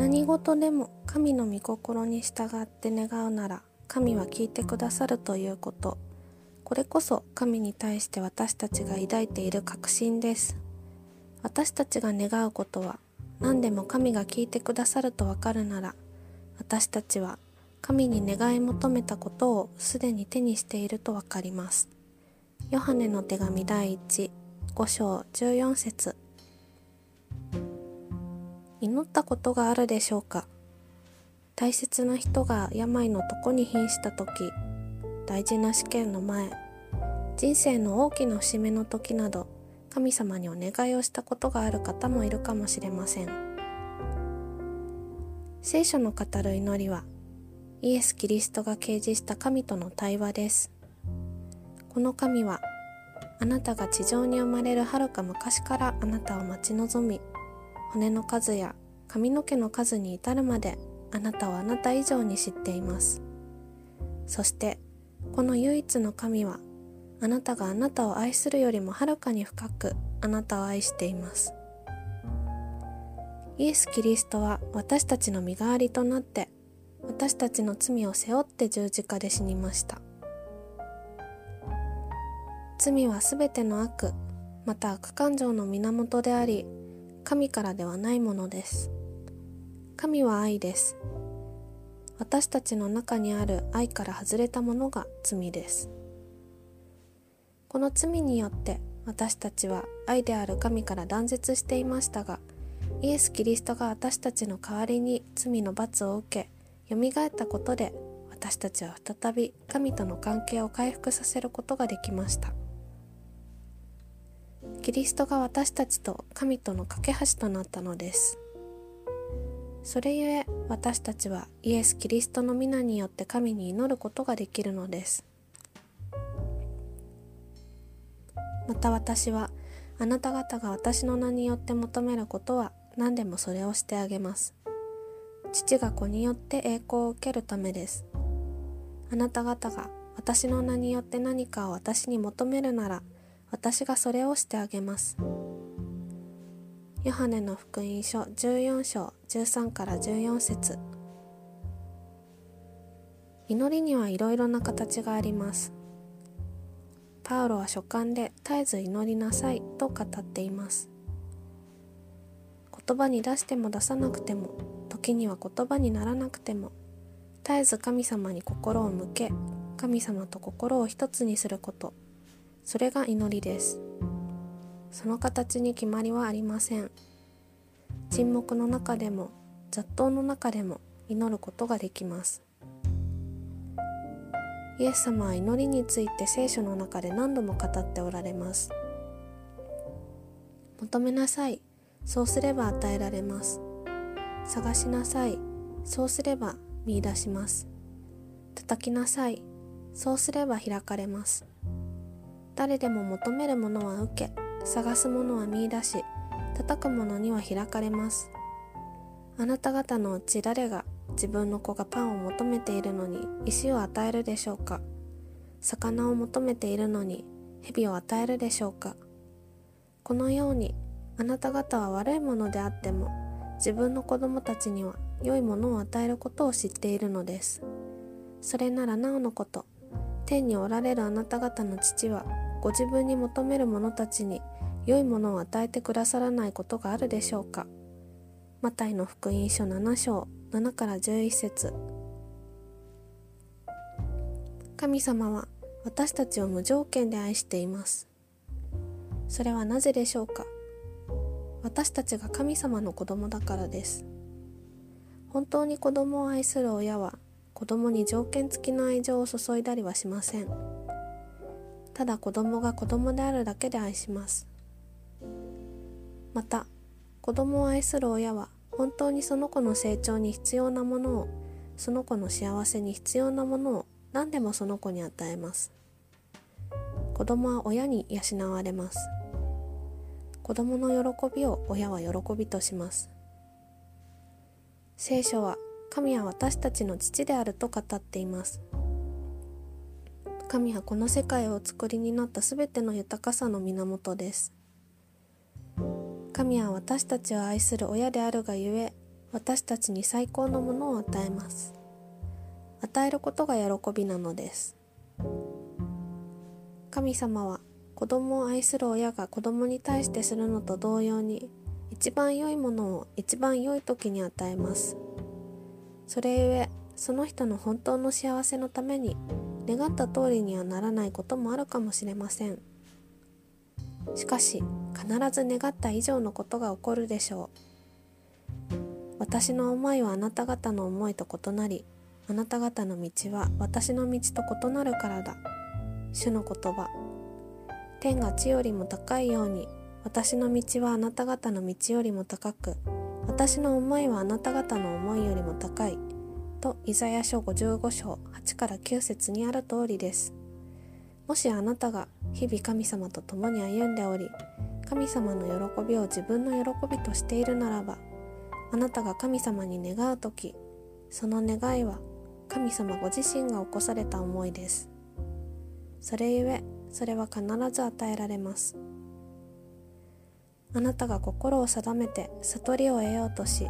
何事でも神の御心に従って願うなら神は聞いてくださるということ。これこそ神に対して私たちが抱いている確信です。私たちが願うことは何でも神が聞いてくださるとわかるなら私たちは神に願い求めたことをすでに手にしているとわかります。ヨハネの手紙第1 5章14節。祈ったことがあるでしょうか？大切な人が病の床に瀕した時大事な試験の前人生の大きな節目の時など神様にお願いをしたことがある方もいるかもしれません。聖書の語る祈りはイエス・キリストが掲示した神との対話です。この神はあなたが地上に生まれるはるか昔からあなたを待ち望み骨の数や髪の毛の数に至るまであなたをあなた以上に知っています。そしてこの唯一の神はあなたがあなたを愛するよりもはるかに深くあなたを愛しています。イエス・キリストは私たちの身代わりとなって私たちの罪を背負って十字架で死にました。罪はすべての悪また悪感情の源であり神からではないものです。神は愛です。私たちの中にある愛から外れたものが罪です。この罪によって私たちは愛である神から断絶していましたがイエス・キリストが私たちの代わりに罪の罰を受けよみがえったことで私たちは再び神との関係を回復させることができました。キリストが私たちと神との架け橋となったのです。それゆえ私たちはイエス・キリストの皆によって神に祈ることができるのです。また私はあなた方が私の名によって求めることは何でもそれをしてあげます。父が子によって栄光を受けるためです。あなた方が私の名によって何かを私に求めるなら私がそれをしてあげます。ヨハネの福音書14章13から14節祈りにはいろいろな形があります。パウロは書簡で絶えず祈りなさいと語っています。言葉に出しても出さなくても、時には言葉にならなくても、絶えず神様に心を向け、神様と心を一つにすること。それが祈りです。その形に決まりはありません。沈黙の中でも雑踏の中でも祈ることができます。イエス様は祈りについて聖書の中で何度も語っておられます。求めなさい。そうすれば与えられます。探しなさい。そうすれば見出します。叩きなさい。そうすれば開かれます。誰でも求めるものは受け探すものは見出し叩くものには開かれます。あなた方のうち誰が自分の子がパンを求めているのに石を与えるでしょうか。魚を求めているのに蛇を与えるでしょうか。このようにあなた方は悪いものであっても自分の子供たちには良いものを与えることを知っているのです。それならなおのこと天におられるあなた方の父はご自分に求める者たちに良いものを与えてくださらないことがあるでしょうか？マタイの福音書7章7から11節。神様は私たちを無条件で愛しています。それはなぜでしょうか？私たちが神様の子供だからです。本当に子供を愛する親は子供に条件付きの愛情を注いだりはしません。ただ子供が子供であるだけで愛します。また子供を愛する親は本当にその子の成長に必要なものをその子の幸せに必要なものを何でもその子に与えます。子供は親に養われます。子供の喜びを親は喜びとします。聖書は神は私たちの父であると語っています。神はこの世界をお作りになったすべての豊かさの源です。神は私たちを愛する親であるがゆえ私たちに最高のものを与えます。与えることが喜びなのです。神様は子供を愛する親が子供に対してするのと同様に一番良いものを一番良い時に与えます。それゆえその人の本当の幸せのために願った通りにはならないこともあるかもしれません。しかし必ず願った以上のことが起こるでしょう。私の思いはあなた方の思いと異なりあなた方の道は私の道と異なるからだ。主の言葉。天が地よりも高いように私の道はあなた方の道よりも高く私の思いはあなた方の思いよりも高い。とイザヤ書55章8から9節にある通りです。もしあなたが日々神様と共に歩んでおり神様の喜びを自分の喜びとしているならばあなたが神様に願う時その願いは神様ご自身が起こされた思いです。それゆえそれは必ず与えられます。あなたが心を定めて悟りを得ようとし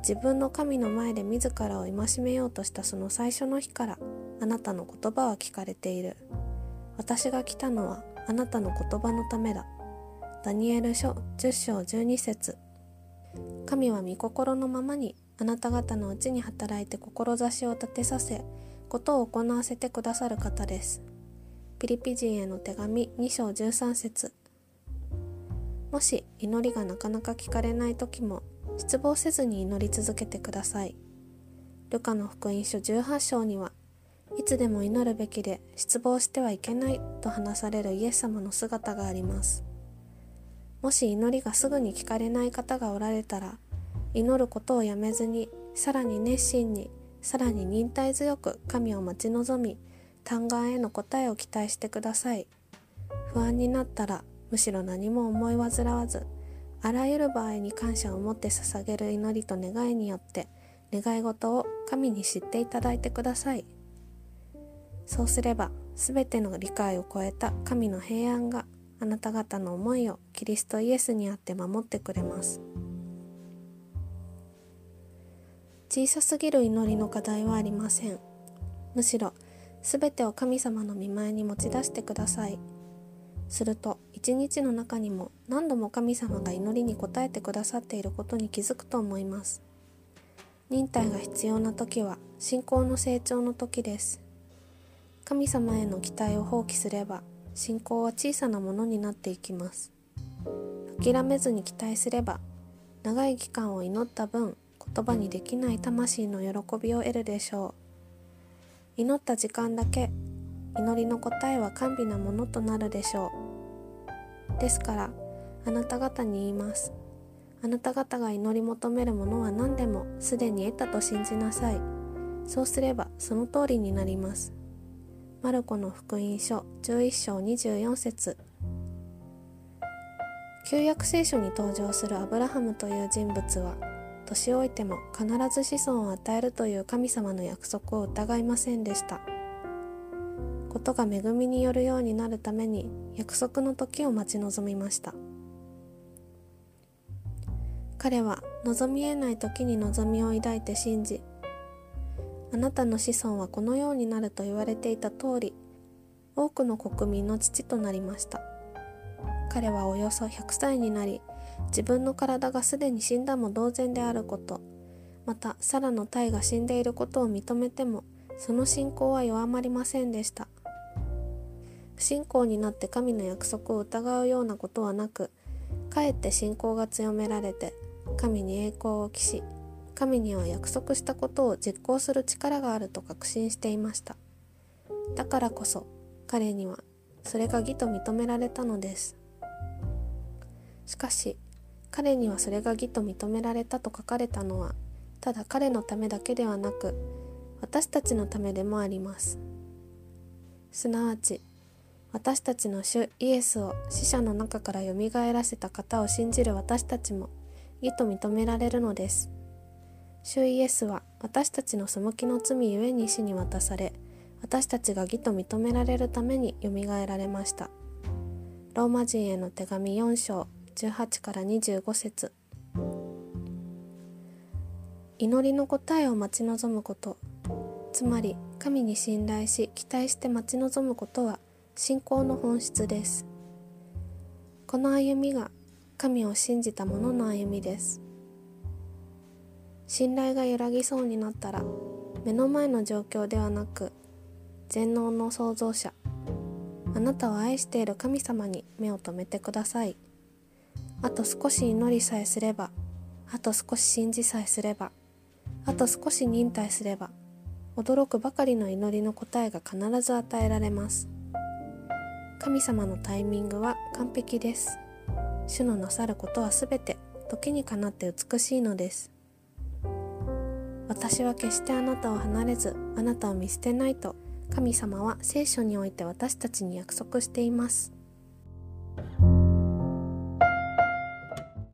自分の神の前で自らを戒めようとしたその最初の日からあなたの言葉は聞かれている私が来たのはあなたの言葉のためだダニエル書10章12節神は御心のままにあなた方のうちに働いて志を立てさせことを行わせてくださる方ですピリピ人への手紙2章13節もし祈りがなかなか聞かれない時も失望せずに祈り続けてください。ルカの福音書18章にはいつでも祈るべきで失望してはいけないと話されるイエス様の姿があります。もし祈りがすぐに聞かれない方がおられたら祈ることをやめずにさらに熱心にさらに忍耐強く神を待ち望み嘆願への答えを期待してください。不安になったらむしろ何も思い煩わずあらゆる場合に感謝を持って捧げる祈りと願いによって願い事を神に知っていただいてください。そうすれば全ての理解を超えた神の平安があなた方の思いをキリストイエスにあって守ってくれます。小さすぎる祈りの課題はありません。むしろ全てを神様の御前に持ち出してください。すると一日の中にも何度も神様が祈りに応えてくださっていることに気づくと思います。忍耐が必要な時は信仰の成長の時です。神様への期待を放棄すれば信仰は小さなものになっていきます。諦めずに期待すれば長い期間を祈った分言葉にできない魂の喜びを得るでしょう。祈った時間だけ祈りの答えは甘美なものとなるでしょう。ですからあなた方に言います。あなた方が祈り求めるものは何でもすでに得たと信じなさい。そうすればその通りになります。マルコの福音書11章24節。旧約聖書に登場するアブラハムという人物は年老いても必ず子孫を与えるという神様の約束を疑いませんでした。ことが恵みによるようになるために約束の時を待ち望みました。彼は望みえない時に望みを抱いて信じあなたの子孫はこのようになると言われていた通り多くの国民の父となりました。彼はおよそ100歳になり自分の体がすでに死んだも同然であることまたサラの体が死んでいることを認めてもその信仰は弱まりませんでした。不信仰になって神の約束を疑うようなことはなくかえって信仰が強められて神に栄光を期し神には約束したことを実行する力があると確信していました。だからこそ彼にはそれが義と認められたのです。しかし彼にはそれが義と認められたと書かれたのはただ彼のためだけではなく私たちのためでもあります。すなわち私たちの主イエスを死者の中からよみがえらせた方を信じる私たちも義と認められるのです。主イエスは私たちの背きの罪ゆえに死に渡され私たちが義と認められるためによみがえられました。ローマ人への手紙4章18から25節。祈りの答えを待ち望むこと。つまり神に信頼し期待して待ち望むことは信仰の本質です。この歩みが神を信じた者の歩みです。信頼が揺らぎそうになったら目の前の状況ではなく全能の創造者あなたを愛している神様に目を留めてください。あと少し祈りさえすればあと少し信じさえすればあと少し忍耐すれば驚くばかりの祈りの答えが必ず与えられます。神様のタイミングは完璧です。主のなさることはすべて時にかなって美しいのです。私は決してあなたを離れずあなたを見捨てないと神様は聖書において私たちに約束しています。